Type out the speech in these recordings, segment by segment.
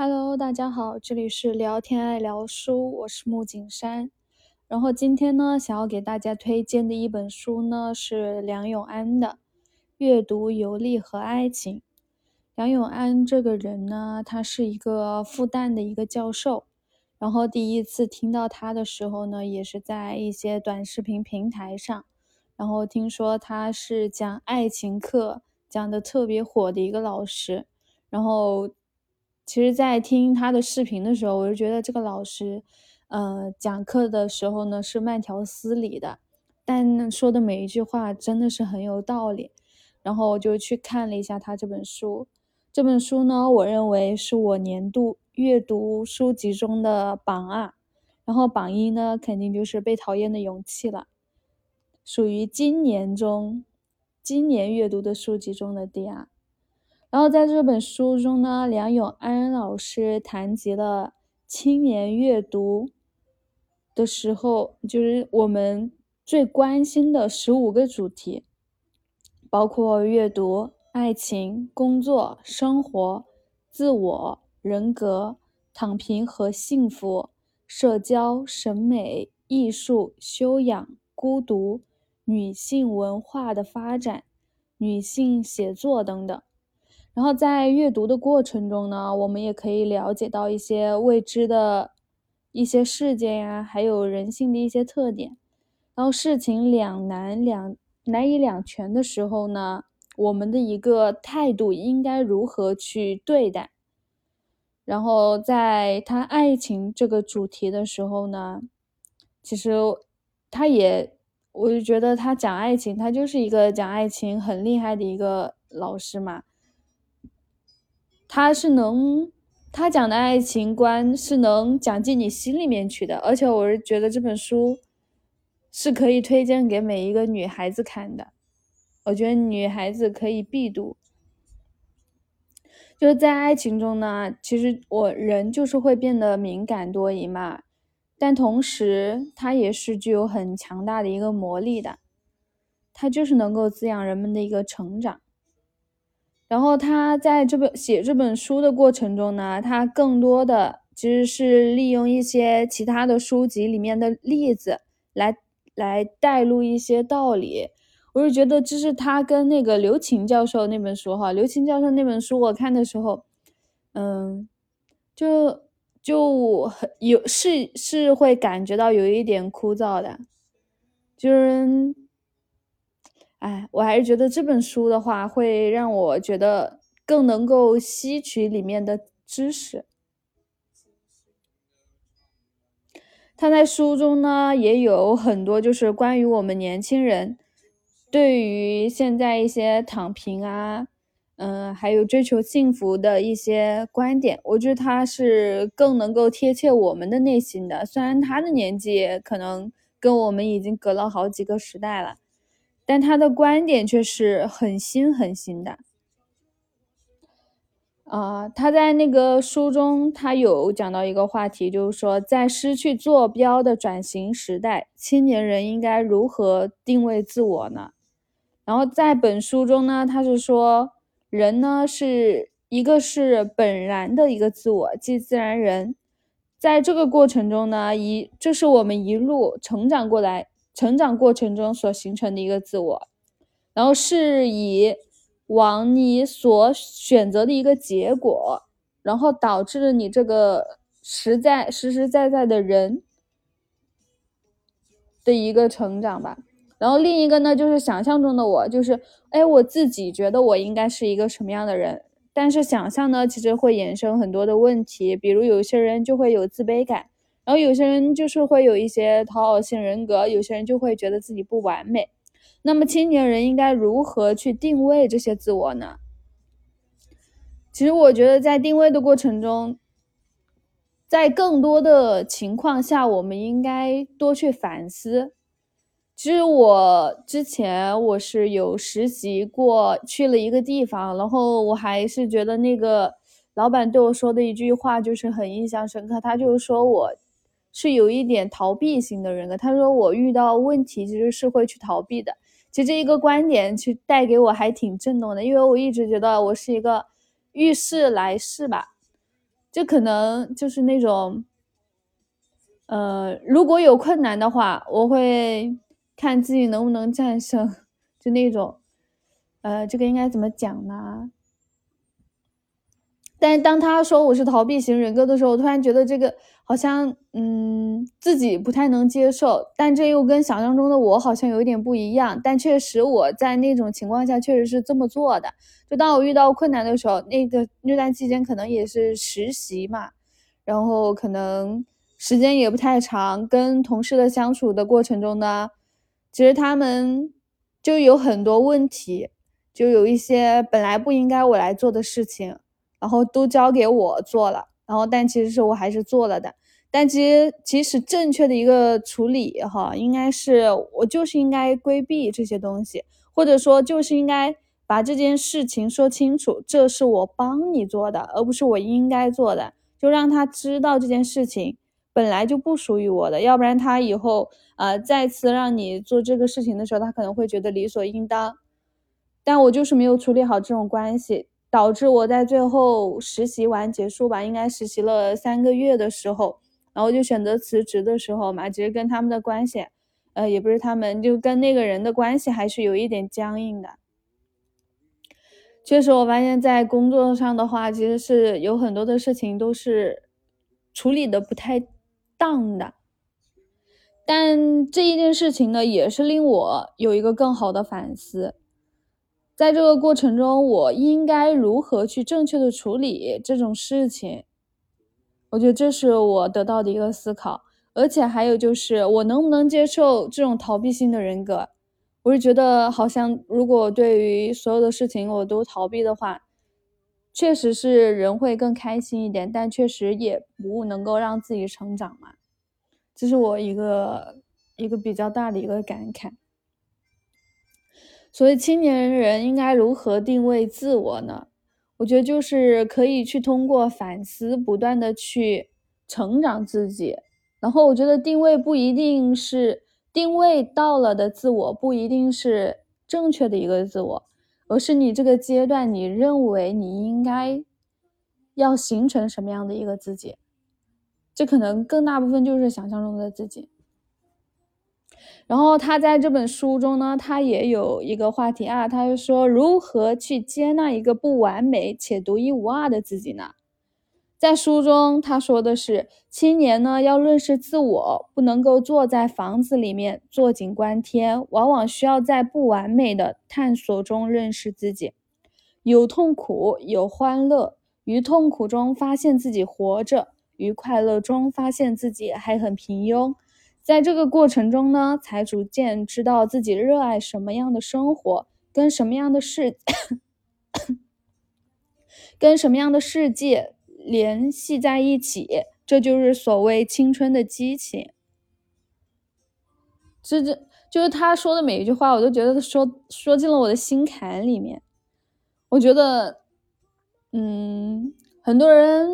Hello，大家好，这里是聊天爱聊书，我是木景山。然后今天呢，想要给大家推荐的一本书呢，是梁永安的《阅读、游历和爱情》。梁永安这个人呢，他是一个复旦的一个教授。然后第一次听到他的时候呢，也是在一些短视频平台上。然后听说他是讲爱情课讲的特别火的一个老师。然后。其实，在听他的视频的时候，我就觉得这个老师，呃，讲课的时候呢是慢条斯理的，但说的每一句话真的是很有道理。然后我就去看了一下他这本书，这本书呢，我认为是我年度阅读书籍中的榜二，然后榜一呢，肯定就是《被讨厌的勇气》了，属于今年中，今年阅读的书籍中的第二。然后在这本书中呢，梁永安老师谈及了青年阅读的时候，就是我们最关心的十五个主题，包括阅读、爱情、工作、生活、自我、人格、躺平和幸福、社交、审美、艺术、修养、孤独、女性文化的发展、女性写作等等。然后在阅读的过程中呢，我们也可以了解到一些未知的一些事件呀，还有人性的一些特点。然后事情两难两难以两全的时候呢，我们的一个态度应该如何去对待？然后在他爱情这个主题的时候呢，其实他也，我就觉得他讲爱情，他就是一个讲爱情很厉害的一个老师嘛。他是能，他讲的爱情观是能讲进你心里面去的，而且我是觉得这本书是可以推荐给每一个女孩子看的，我觉得女孩子可以必读。就是在爱情中呢，其实我人就是会变得敏感多疑嘛，但同时它也是具有很强大的一个魔力的，它就是能够滋养人们的一个成长。然后他在这本写这本书的过程中呢，他更多的其实是利用一些其他的书籍里面的例子来来带入一些道理。我是觉得这是他跟那个刘擎教授那本书哈，刘擎教授那本书我看的时候，嗯，就就很有是是会感觉到有一点枯燥的，就是。哎，我还是觉得这本书的话，会让我觉得更能够吸取里面的知识。他在书中呢，也有很多就是关于我们年轻人对于现在一些躺平啊，嗯，还有追求幸福的一些观点。我觉得他是更能够贴切我们的内心的。虽然他的年纪可能跟我们已经隔了好几个时代了。但他的观点却是很新很新的，啊，他在那个书中，他有讲到一个话题，就是说，在失去坐标的转型时代，青年人应该如何定位自我呢？然后在本书中呢，他是说，人呢是一个是本然的一个自我，即自然人，在这个过程中呢，一这是我们一路成长过来。成长过程中所形成的一个自我，然后是以往你所选择的一个结果，然后导致了你这个实在实实在在的人的一个成长吧。然后另一个呢，就是想象中的我，就是哎，我自己觉得我应该是一个什么样的人，但是想象呢，其实会衍生很多的问题，比如有些人就会有自卑感。然后有些人就是会有一些讨好性人格，有些人就会觉得自己不完美。那么青年人应该如何去定位这些自我呢？其实我觉得在定位的过程中，在更多的情况下，我们应该多去反思。其实我之前我是有实习过，去了一个地方，然后我还是觉得那个老板对我说的一句话就是很印象深刻，他就是说我。是有一点逃避型的人格。他说我遇到问题其实是会去逃避的。其实这一个观点去带给我还挺震动的，因为我一直觉得我是一个遇事来事吧。就可能就是那种，呃，如果有困难的话，我会看自己能不能战胜，就那种，呃，这个应该怎么讲呢？但是当他说我是逃避型人格的时候，我突然觉得这个好像，嗯，自己不太能接受。但这又跟想象中的我好像有一点不一样。但确实我在那种情况下确实是这么做的。就当我遇到困难的时候，那个那段期间可能也是实习嘛，然后可能时间也不太长，跟同事的相处的过程中呢，其实他们就有很多问题，就有一些本来不应该我来做的事情。然后都交给我做了，然后但其实是我还是做了的，但其实其实正确的一个处理哈，应该是我就是应该规避这些东西，或者说就是应该把这件事情说清楚，这是我帮你做的，而不是我应该做的，就让他知道这件事情本来就不属于我的，要不然他以后呃再次让你做这个事情的时候，他可能会觉得理所应当，但我就是没有处理好这种关系。导致我在最后实习完结束吧，应该实习了三个月的时候，然后就选择辞职的时候嘛，其实跟他们的关系，呃，也不是他们，就跟那个人的关系还是有一点僵硬的。确实，我发现在工作上的话，其实是有很多的事情都是处理的不太当的。但这一件事情呢，也是令我有一个更好的反思。在这个过程中，我应该如何去正确的处理这种事情？我觉得这是我得到的一个思考，而且还有就是我能不能接受这种逃避性的人格？我是觉得好像如果对于所有的事情我都逃避的话，确实是人会更开心一点，但确实也不能够让自己成长嘛。这是我一个一个比较大的一个感慨。所以，青年人应该如何定位自我呢？我觉得就是可以去通过反思，不断的去成长自己。然后，我觉得定位不一定是定位到了的自我，不一定是正确的一个自我，而是你这个阶段你认为你应该要形成什么样的一个自己。这可能更大部分就是想象中的自己。然后他在这本书中呢，他也有一个话题啊，他就说如何去接纳一个不完美且独一无二的自己呢？在书中他说的是，青年呢要认识自我，不能够坐在房子里面坐井观天，往往需要在不完美的探索中认识自己，有痛苦，有欢乐，于痛苦中发现自己活着，于快乐中发现自己还很平庸。在这个过程中呢，才逐渐知道自己热爱什么样的生活，跟什么样的世，跟什么样的世界联系在一起。这就是所谓青春的激情。这这就是他说的每一句话，我都觉得说说进了我的心坎里面。我觉得，嗯，很多人。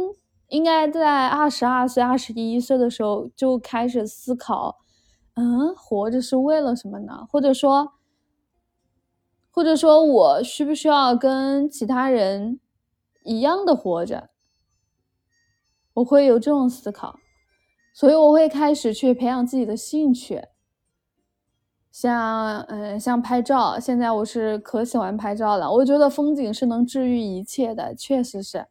应该在二十二岁、二十一岁的时候就开始思考，嗯，活着是为了什么呢？或者说，或者说我需不需要跟其他人一样的活着？我会有这种思考，所以我会开始去培养自己的兴趣，像嗯，像拍照。现在我是可喜欢拍照了，我觉得风景是能治愈一切的，确实是。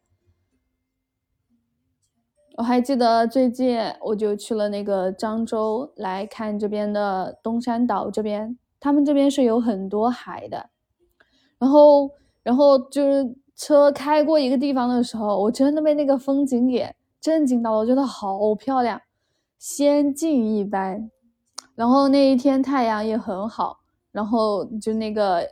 我还记得最近我就去了那个漳州来看这边的东山岛这边，他们这边是有很多海的。然后，然后就是车开过一个地方的时候，我真的被那个风景给震惊到了，我觉得好漂亮，仙境一般。然后那一天太阳也很好，然后就那个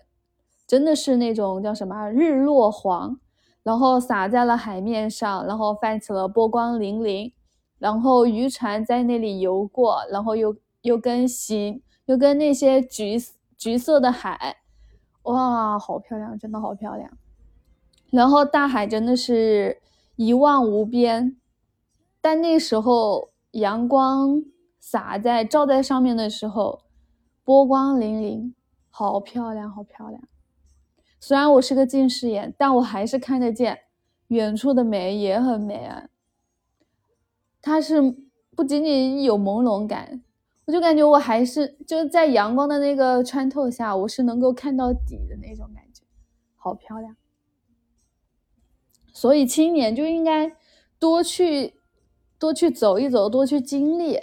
真的是那种叫什么日落黄。然后洒在了海面上，然后泛起了波光粼粼，然后渔船在那里游过，然后又又跟星，又跟那些橘橘色的海，哇，好漂亮，真的好漂亮。然后大海真的是一望无边，但那时候阳光洒在照在上面的时候，波光粼粼，好漂亮，好漂亮。虽然我是个近视眼，但我还是看得见远处的美，也很美啊。它是不仅仅有朦胧感，我就感觉我还是就在阳光的那个穿透下，我是能够看到底的那种感觉，好漂亮。所以青年就应该多去多去走一走，多去经历，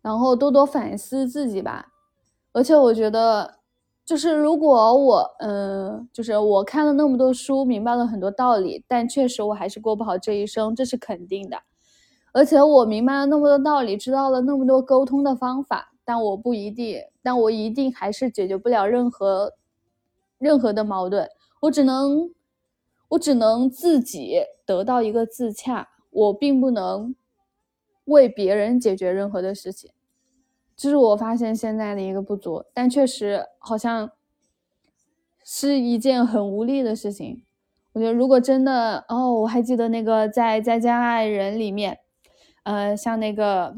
然后多多反思自己吧。而且我觉得。就是如果我，嗯，就是我看了那么多书，明白了很多道理，但确实我还是过不好这一生，这是肯定的。而且我明白了那么多道理，知道了那么多沟通的方法，但我不一定，但我一定还是解决不了任何任何的矛盾。我只能，我只能自己得到一个自洽，我并不能为别人解决任何的事情。这是我发现现在的一个不足，但确实好像是一件很无力的事情。我觉得如果真的哦，我还记得那个在《在家爱人》里面，呃，像那个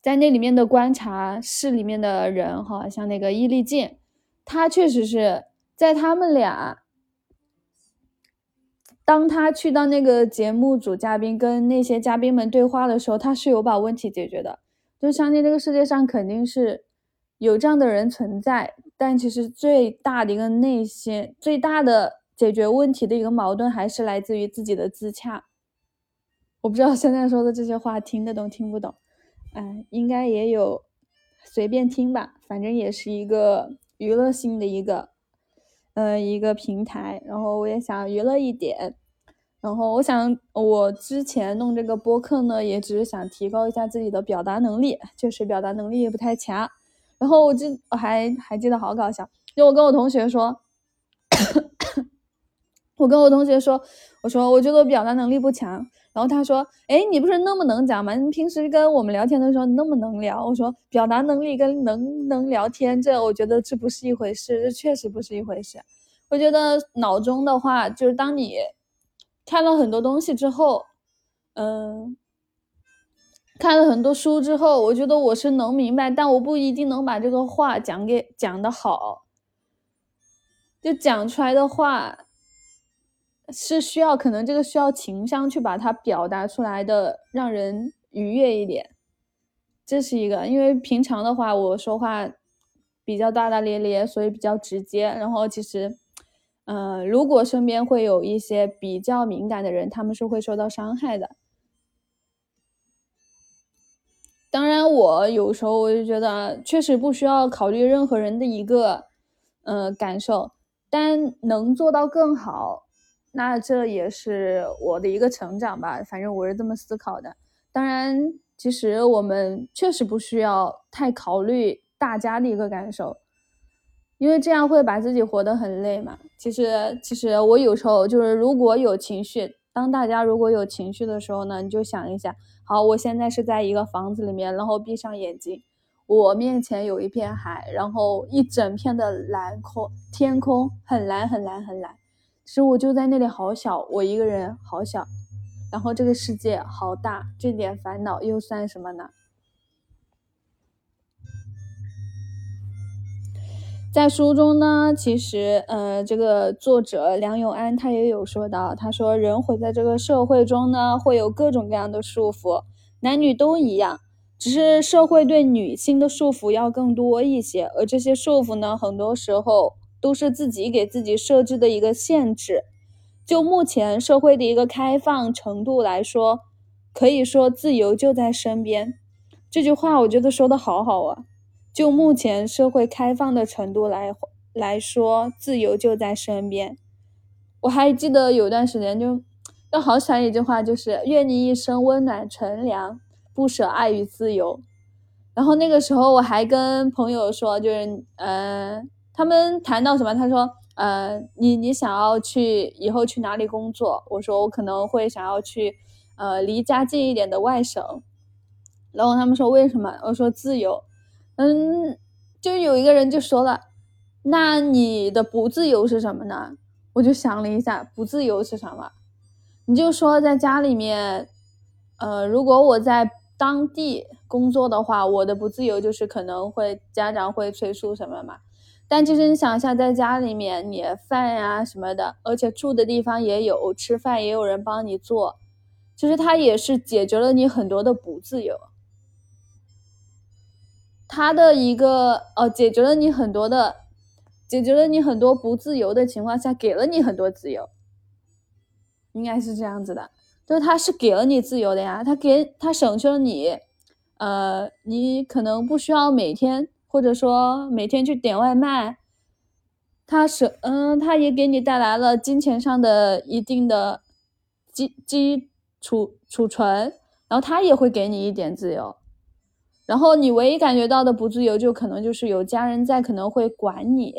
在那里面的观察室里面的人哈，像那个伊丽静，他确实是在他们俩，当他去到那个节目组嘉宾跟那些嘉宾们对话的时候，他是有把问题解决的。就相信这个世界上肯定是有这样的人存在，但其实最大的一个内心、最大的解决问题的一个矛盾，还是来自于自己的自洽。我不知道现在说的这些话听得懂听不懂，哎，应该也有随便听吧，反正也是一个娱乐性的一个，呃，一个平台，然后我也想娱乐一点。然后我想，我之前弄这个播客呢，也只是想提高一下自己的表达能力，确实表达能力也不太强。然后我记，我还还记得好搞笑，就我跟我同学说，我跟我同学说，我说我觉得我表达能力不强。然后他说，哎，你不是那么能讲吗？你平时跟我们聊天的时候那么能聊。我说，表达能力跟能能聊天，这我觉得这不是一回事，这确实不是一回事。我觉得脑中的话，就是当你。看了很多东西之后，嗯，看了很多书之后，我觉得我是能明白，但我不一定能把这个话讲给讲的好。就讲出来的话，是需要可能这个需要情商去把它表达出来的，让人愉悦一点。这是一个，因为平常的话我说话比较大大咧咧，所以比较直接，然后其实。嗯，如果身边会有一些比较敏感的人，他们是会受到伤害的。当然，我有时候我就觉得，确实不需要考虑任何人的一个，呃，感受，但能做到更好，那这也是我的一个成长吧。反正我是这么思考的。当然，其实我们确实不需要太考虑大家的一个感受。因为这样会把自己活得很累嘛。其实，其实我有时候就是，如果有情绪，当大家如果有情绪的时候呢，你就想一下，好，我现在是在一个房子里面，然后闭上眼睛，我面前有一片海，然后一整片的蓝空，天空很蓝很蓝很蓝。其实我就在那里好小，我一个人好小，然后这个世界好大，这点烦恼又算什么呢？在书中呢，其实，呃，这个作者梁永安他也有说到，他说人活在这个社会中呢，会有各种各样的束缚，男女都一样，只是社会对女性的束缚要更多一些，而这些束缚呢，很多时候都是自己给自己设置的一个限制。就目前社会的一个开放程度来说，可以说自由就在身边。这句话我觉得说的好好啊。就目前社会开放的程度来来说，自由就在身边。我还记得有段时间，就就好喜欢一句话，就是“愿你一生温暖纯良，不舍爱与自由”。然后那个时候我还跟朋友说，就是呃，他们谈到什么，他说呃，你你想要去以后去哪里工作？我说我可能会想要去呃离家近一点的外省。然后他们说为什么？我说自由。嗯，就有一个人就说了，那你的不自由是什么呢？我就想了一下，不自由是什么？你就说在家里面，呃，如果我在当地工作的话，我的不自由就是可能会家长会催促什么嘛。但其实你想一下，在家里面，你饭呀什么的，而且住的地方也有，吃饭也有人帮你做。其实它也是解决了你很多的不自由。它的一个呃，解决了你很多的，解决了你很多不自由的情况下，给了你很多自由，应该是这样子的。就是它是给了你自由的呀，它给它省去了你，呃，你可能不需要每天或者说每天去点外卖，它是嗯，它也给你带来了金钱上的一定的基基础储存，然后它也会给你一点自由。然后你唯一感觉到的不自由，就可能就是有家人在，可能会管你，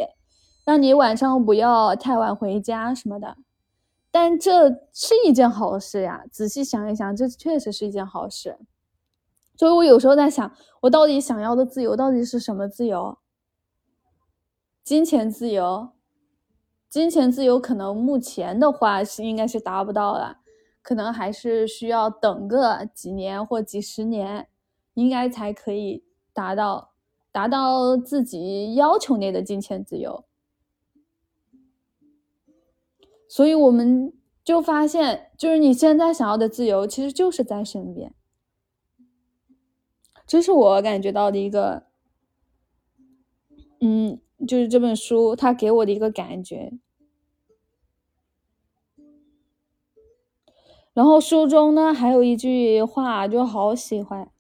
让你晚上不要太晚回家什么的。但这是一件好事呀，仔细想一想，这确实是一件好事。所以我有时候在想，我到底想要的自由到底是什么自由？金钱自由？金钱自由可能目前的话是应该是达不到了，可能还是需要等个几年或几十年。应该才可以达到达到自己要求内的金钱自由，所以我们就发现，就是你现在想要的自由，其实就是在身边。这是我感觉到的一个，嗯，就是这本书它给我的一个感觉。然后书中呢还有一句话，就好喜欢。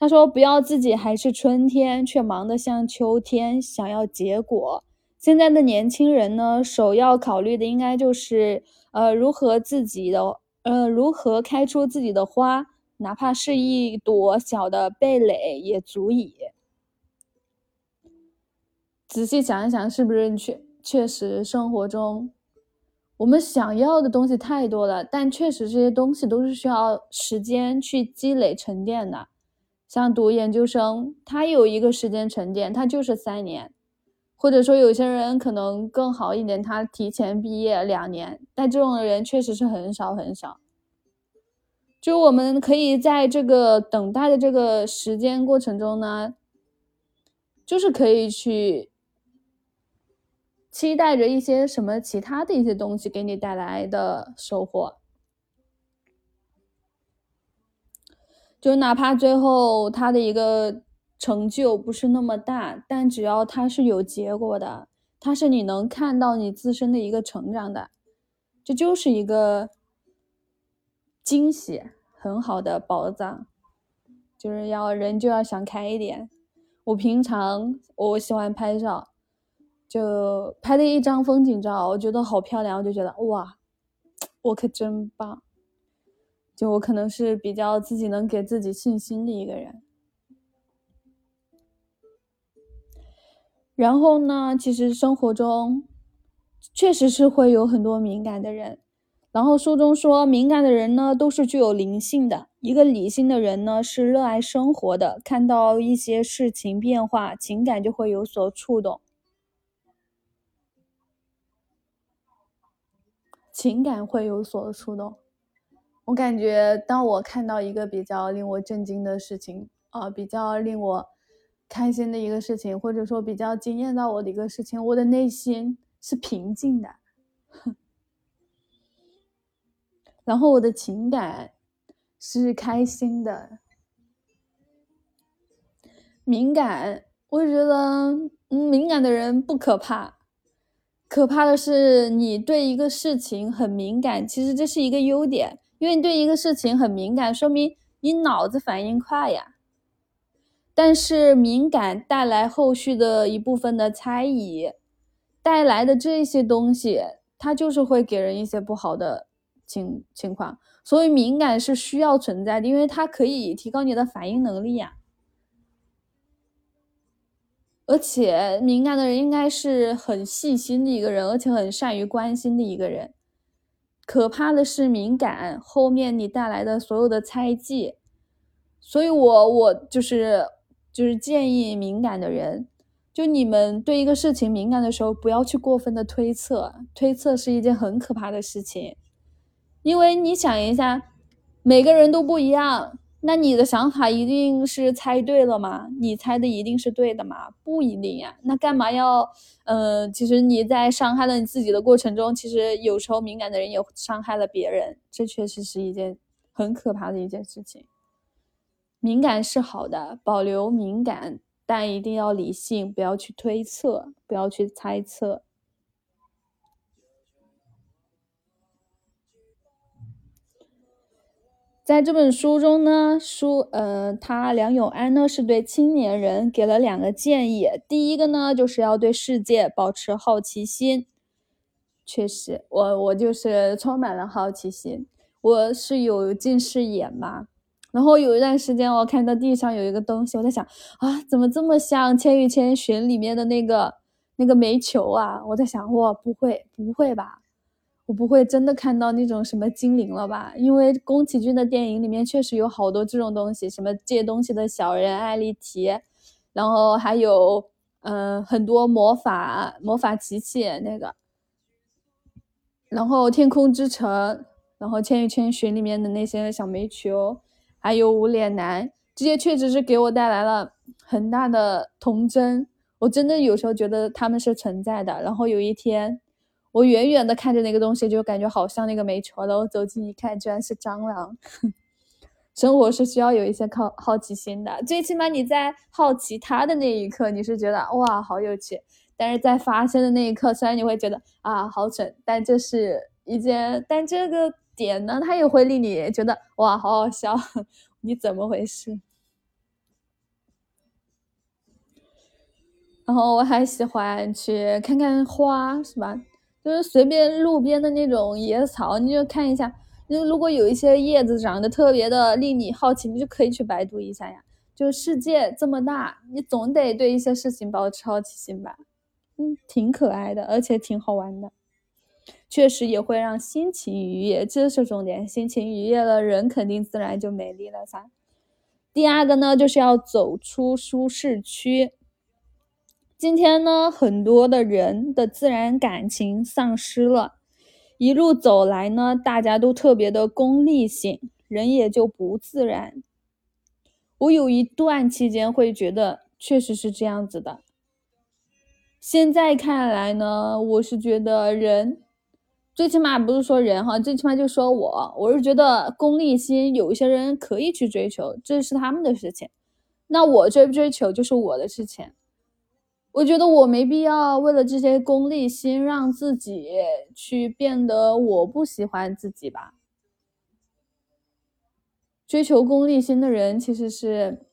他说：“不要自己还是春天，却忙得像秋天，想要结果。现在的年轻人呢，首要考虑的应该就是，呃，如何自己的，呃，如何开出自己的花，哪怕是一朵小的蓓蕾也足以。仔细想一想，是不是确确实生活中，我们想要的东西太多了，但确实这些东西都是需要时间去积累沉淀的。”像读研究生，他有一个时间沉淀，他就是三年，或者说有些人可能更好一点，他提前毕业两年，但这种人确实是很少很少。就我们可以在这个等待的这个时间过程中呢，就是可以去期待着一些什么其他的一些东西给你带来的收获。就哪怕最后他的一个成就不是那么大，但只要他是有结果的，他是你能看到你自身的一个成长的，这就是一个惊喜，很好的宝藏。就是要人就要想开一点。我平常我喜欢拍照，就拍的一张风景照，我觉得好漂亮，我就觉得哇，我可真棒。就我可能是比较自己能给自己信心的一个人，然后呢，其实生活中确实是会有很多敏感的人，然后书中说，敏感的人呢都是具有灵性的，一个理性的人呢是热爱生活的，看到一些事情变化，情感就会有所触动，情感会有所触动。我感觉，当我看到一个比较令我震惊的事情，啊，比较令我开心的一个事情，或者说比较惊艳到我的一个事情，我的内心是平静的，然后我的情感是开心的。敏感，我觉得，嗯，敏感的人不可怕，可怕的是你对一个事情很敏感，其实这是一个优点。因为你对一个事情很敏感，说明你脑子反应快呀。但是敏感带来后续的一部分的猜疑，带来的这些东西，它就是会给人一些不好的情情况。所以敏感是需要存在的，因为它可以提高你的反应能力呀。而且敏感的人应该是很细心的一个人，而且很善于关心的一个人。可怕的是敏感后面你带来的所有的猜忌，所以我我就是就是建议敏感的人，就你们对一个事情敏感的时候，不要去过分的推测，推测是一件很可怕的事情，因为你想一下，每个人都不一样。那你的想法一定是猜对了吗？你猜的一定是对的吗？不一定呀。那干嘛要？呃，其实你在伤害了你自己的过程中，其实有时候敏感的人也伤害了别人，这确实是一件很可怕的一件事情。敏感是好的，保留敏感，但一定要理性，不要去推测，不要去猜测。在这本书中呢，书呃，他梁永安呢是对青年人给了两个建议。第一个呢，就是要对世界保持好奇心。确实，我我就是充满了好奇心。我是有近视眼嘛，然后有一段时间我看到地上有一个东西，我在想啊，怎么这么像《千与千寻》里面的那个那个煤球啊？我在想，哇，不会，不会吧？我不会真的看到那种什么精灵了吧？因为宫崎骏的电影里面确实有好多这种东西，什么借东西的小人艾丽缇，然后还有嗯很多魔法魔法奇器那个，然后天空之城，然后千与千寻里面的那些小煤球，还有无脸男，这些确实是给我带来了很大的童真。我真的有时候觉得他们是存在的。然后有一天。我远远的看着那个东西，就感觉好像那个煤球了。我走近一看，居然是蟑螂。生活是需要有一些好好奇心的，最起码你在好奇它的那一刻，你是觉得哇好有趣；但是在发生的那一刻，虽然你会觉得啊好蠢，但这是一件，但这个点呢，它也会令你觉得哇好好笑。你怎么回事？然后我还喜欢去看看花，是吧？就是随便路边的那种野草，你就看一下。那如果有一些叶子长得特别的令你好奇，你就可以去百度一下呀。就世界这么大，你总得对一些事情保持好奇心吧。嗯，挺可爱的，而且挺好玩的。确实也会让心情愉悦，这是重点。心情愉悦了，人肯定自然就美丽了噻。第二个呢，就是要走出舒适区。今天呢，很多的人的自然感情丧失了，一路走来呢，大家都特别的功利性，人也就不自然。我有一段期间会觉得确实是这样子的，现在看来呢，我是觉得人，最起码不是说人哈，最起码就说我，我是觉得功利心有一些人可以去追求，这是他们的事情，那我追不追求就是我的事情。我觉得我没必要为了这些功利心让自己去变得我不喜欢自己吧。追求功利心的人其实是，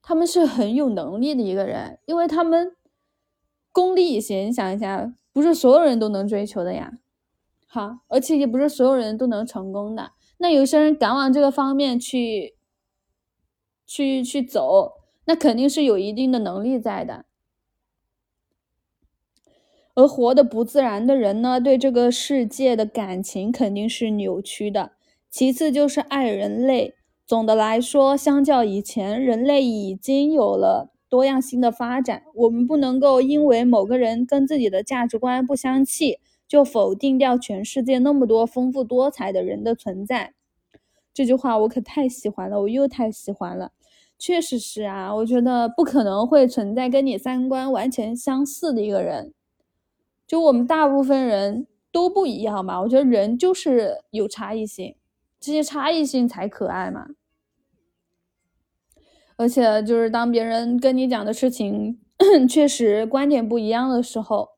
他们是很有能力的一个人，因为他们功利心，你想一下，不是所有人都能追求的呀。好，而且也不是所有人都能成功的。那有些人敢往这个方面去，去去走，那肯定是有一定的能力在的。而活得不自然的人呢，对这个世界的感情肯定是扭曲的。其次就是爱人类。总的来说，相较以前，人类已经有了多样性的发展。我们不能够因为某个人跟自己的价值观不相契，就否定掉全世界那么多丰富多彩的人的存在。这句话我可太喜欢了，我又太喜欢了。确实是啊，我觉得不可能会存在跟你三观完全相似的一个人。就我们大部分人都不一样嘛，我觉得人就是有差异性，这些差异性才可爱嘛。而且就是当别人跟你讲的事情 确实观点不一样的时候，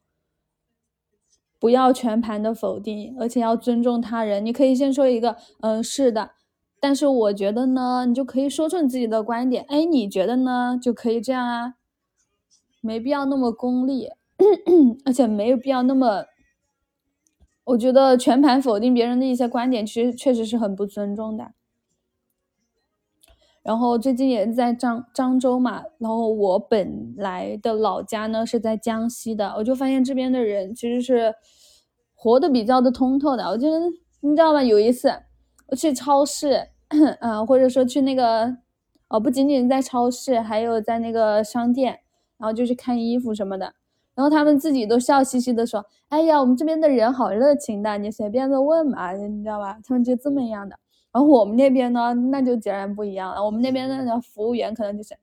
不要全盘的否定，而且要尊重他人。你可以先说一个，嗯，是的，但是我觉得呢，你就可以说出你自己的观点。哎，你觉得呢？就可以这样啊，没必要那么功利。而且没有必要那么，我觉得全盘否定别人的一些观点，其实确实是很不尊重的。然后最近也在漳漳州嘛，然后我本来的老家呢是在江西的，我就发现这边的人其实是活得比较的通透的。我觉得你知道吗？有一次我去超市，嗯，或者说去那个，哦，不仅仅在超市，还有在那个商店，然后就去看衣服什么的。然后他们自己都笑嘻嘻的说：“哎呀，我们这边的人好热情的，你随便的问嘛，你知道吧？他们就这么样的。然后我们那边呢，那就截然不一样了。我们那边的服务员可能就是，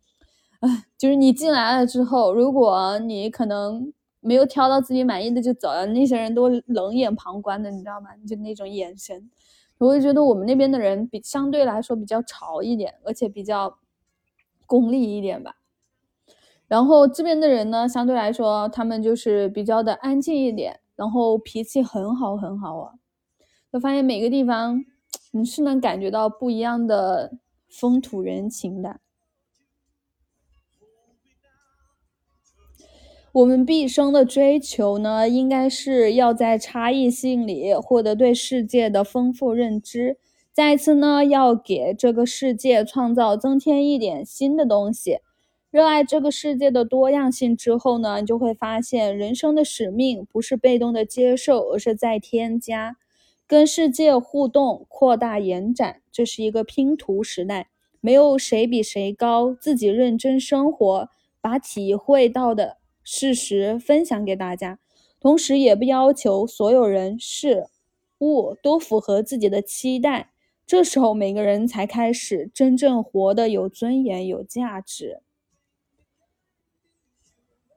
哎，就是你进来了之后，如果你可能没有挑到自己满意的就走了，那些人都冷眼旁观的，你知道吗？就那种眼神。我就觉得我们那边的人比相对来说比较潮一点，而且比较功利一点吧。然后这边的人呢，相对来说他们就是比较的安静一点，然后脾气很好很好啊。就发现每个地方你是能感觉到不一样的风土人情的。我们毕生的追求呢，应该是要在差异性里获得对世界的丰富认知。再次呢，要给这个世界创造、增添一点新的东西。热爱这个世界的多样性之后呢，你就会发现，人生的使命不是被动的接受，而是在添加，跟世界互动、扩大、延展。这是一个拼图时代，没有谁比谁高，自己认真生活，把体会到的。事实分享给大家，同时也不要求所有人事物都符合自己的期待。这时候，每个人才开始真正活得有尊严、有价值。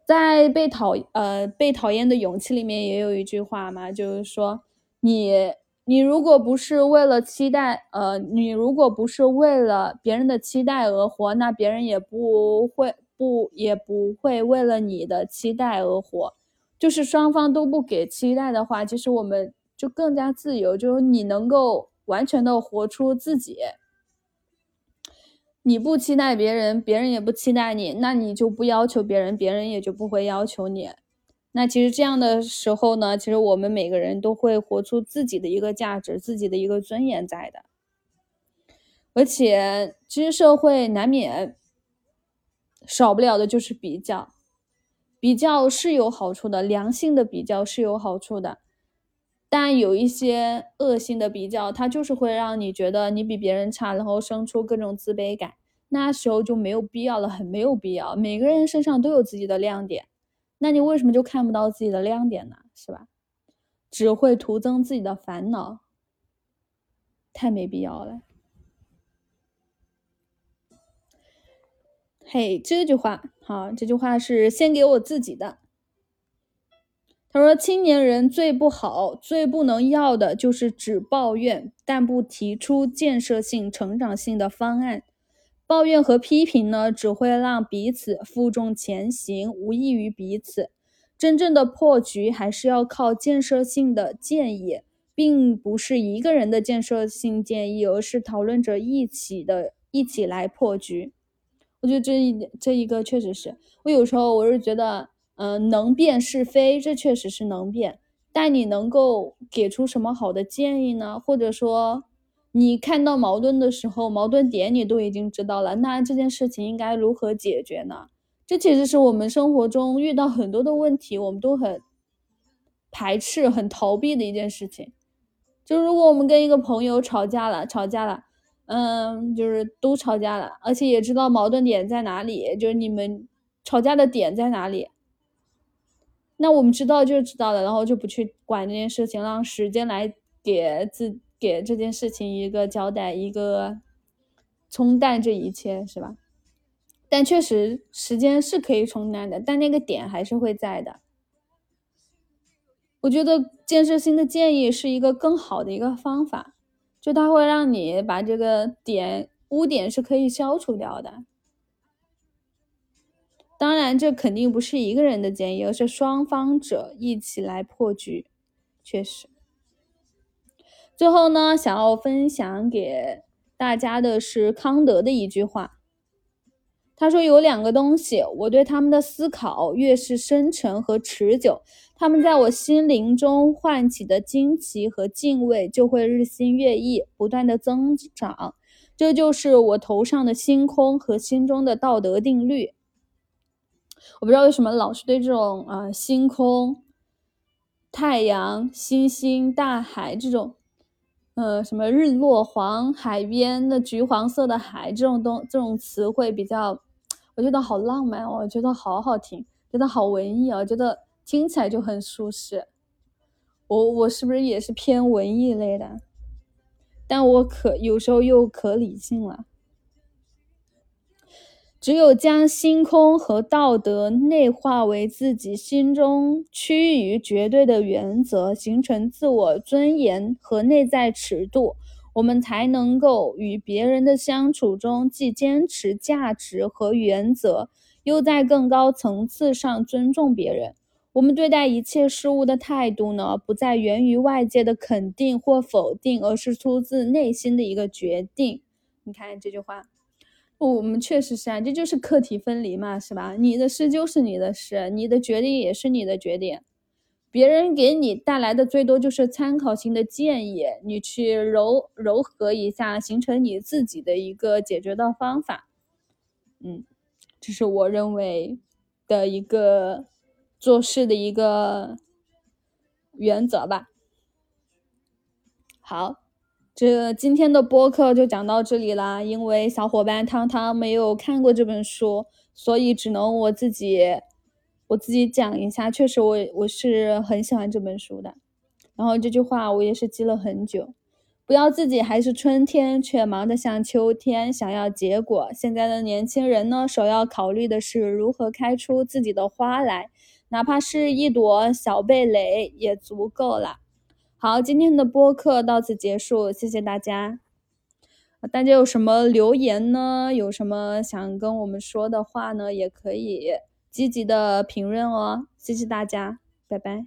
在被讨呃被讨厌的勇气里面，也有一句话嘛，就是说，你你如果不是为了期待，呃，你如果不是为了别人的期待而活，那别人也不会。不，也不会为了你的期待而活。就是双方都不给期待的话，其实我们就更加自由。就是你能够完全的活出自己，你不期待别人，别人也不期待你，那你就不要求别人，别人也就不会要求你。那其实这样的时候呢，其实我们每个人都会活出自己的一个价值，自己的一个尊严在的。而且，其实社会难免。少不了的就是比较，比较是有好处的，良性的比较是有好处的，但有一些恶性的比较，它就是会让你觉得你比别人差，然后生出各种自卑感，那时候就没有必要了，很没有必要。每个人身上都有自己的亮点，那你为什么就看不到自己的亮点呢？是吧？只会徒增自己的烦恼，太没必要了。嘿，这句话好，这句话是先给我自己的。他说：“青年人最不好、最不能要的就是只抱怨，但不提出建设性、成长性的方案。抱怨和批评呢，只会让彼此负重前行，无益于彼此。真正的破局还是要靠建设性的建议，并不是一个人的建设性建议，而是讨论者一起的，一起来破局。”我觉得这一点，这一个确实是我有时候我是觉得，嗯，能辨是非，这确实是能辨。但你能够给出什么好的建议呢？或者说，你看到矛盾的时候，矛盾点你都已经知道了，那这件事情应该如何解决呢？这其实是我们生活中遇到很多的问题，我们都很排斥、很逃避的一件事情。就如果我们跟一个朋友吵架了，吵架了。嗯，就是都吵架了，而且也知道矛盾点在哪里，就是你们吵架的点在哪里。那我们知道就知道了，然后就不去管这件事情，让时间来给自给这件事情一个交代，一个冲淡这一切，是吧？但确实时间是可以冲淡的，但那个点还是会在的。我觉得建设性的建议是一个更好的一个方法。就它会让你把这个点污点是可以消除掉的。当然，这肯定不是一个人的建议，而是双方者一起来破局。确实，最后呢，想要分享给大家的是康德的一句话。他说有两个东西，我对他们的思考越是深沉和持久，他们在我心灵中唤起的惊奇和敬畏就会日新月异，不断的增长。这就是我头上的星空和心中的道德定律。我不知道为什么老是对这种啊星空、太阳、星星、大海这种，呃，什么日落黄海边的橘黄色的海这种东这种词汇比较。我觉得好浪漫，哦我觉得好好听，觉得好文艺啊，觉得听起来就很舒适。我我是不是也是偏文艺类的？但我可有时候又可理性了。只有将星空和道德内化为自己心中趋于绝对的原则，形成自我尊严和内在尺度，我们才能够与别人的相处中，既坚持价值和原则，又在更高层次上尊重别人。我们对待一切事物的态度呢，不再源于外界的肯定或否定，而是出自内心的一个决定。你看这句话，我们确实是啊，这就是课题分离嘛，是吧？你的事就是你的事，你的决定也是你的决定。别人给你带来的最多就是参考性的建议，你去柔柔和一下，形成你自己的一个解决的方法。嗯，这是我认为的一个做事的一个原则吧。好，这今天的播客就讲到这里啦。因为小伙伴汤汤没有看过这本书，所以只能我自己。我自己讲一下，确实我我是很喜欢这本书的。然后这句话我也是记了很久，不要自己还是春天，却忙得像秋天，想要结果。现在的年轻人呢，首要考虑的是如何开出自己的花来，哪怕是一朵小蓓蕾也足够了。好，今天的播客到此结束，谢谢大家。大家有什么留言呢？有什么想跟我们说的话呢？也可以。积极的评论哦，谢谢大家，拜拜。